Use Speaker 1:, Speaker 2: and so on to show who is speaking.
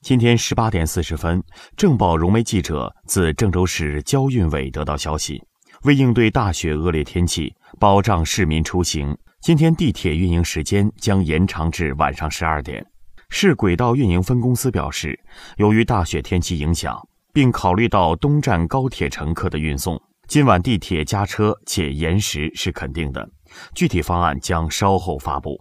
Speaker 1: 今天十八点四十分，正报融媒记者自郑州市交运委得到消息，为应对大雪恶劣天气，保障市民出行，今天地铁运营时间将延长至晚上十二点。市轨道运营分公司表示，由于大雪天气影响，并考虑到东站高铁乘客的运送，今晚地铁加车且延时是肯定的，具体方案将稍后发布。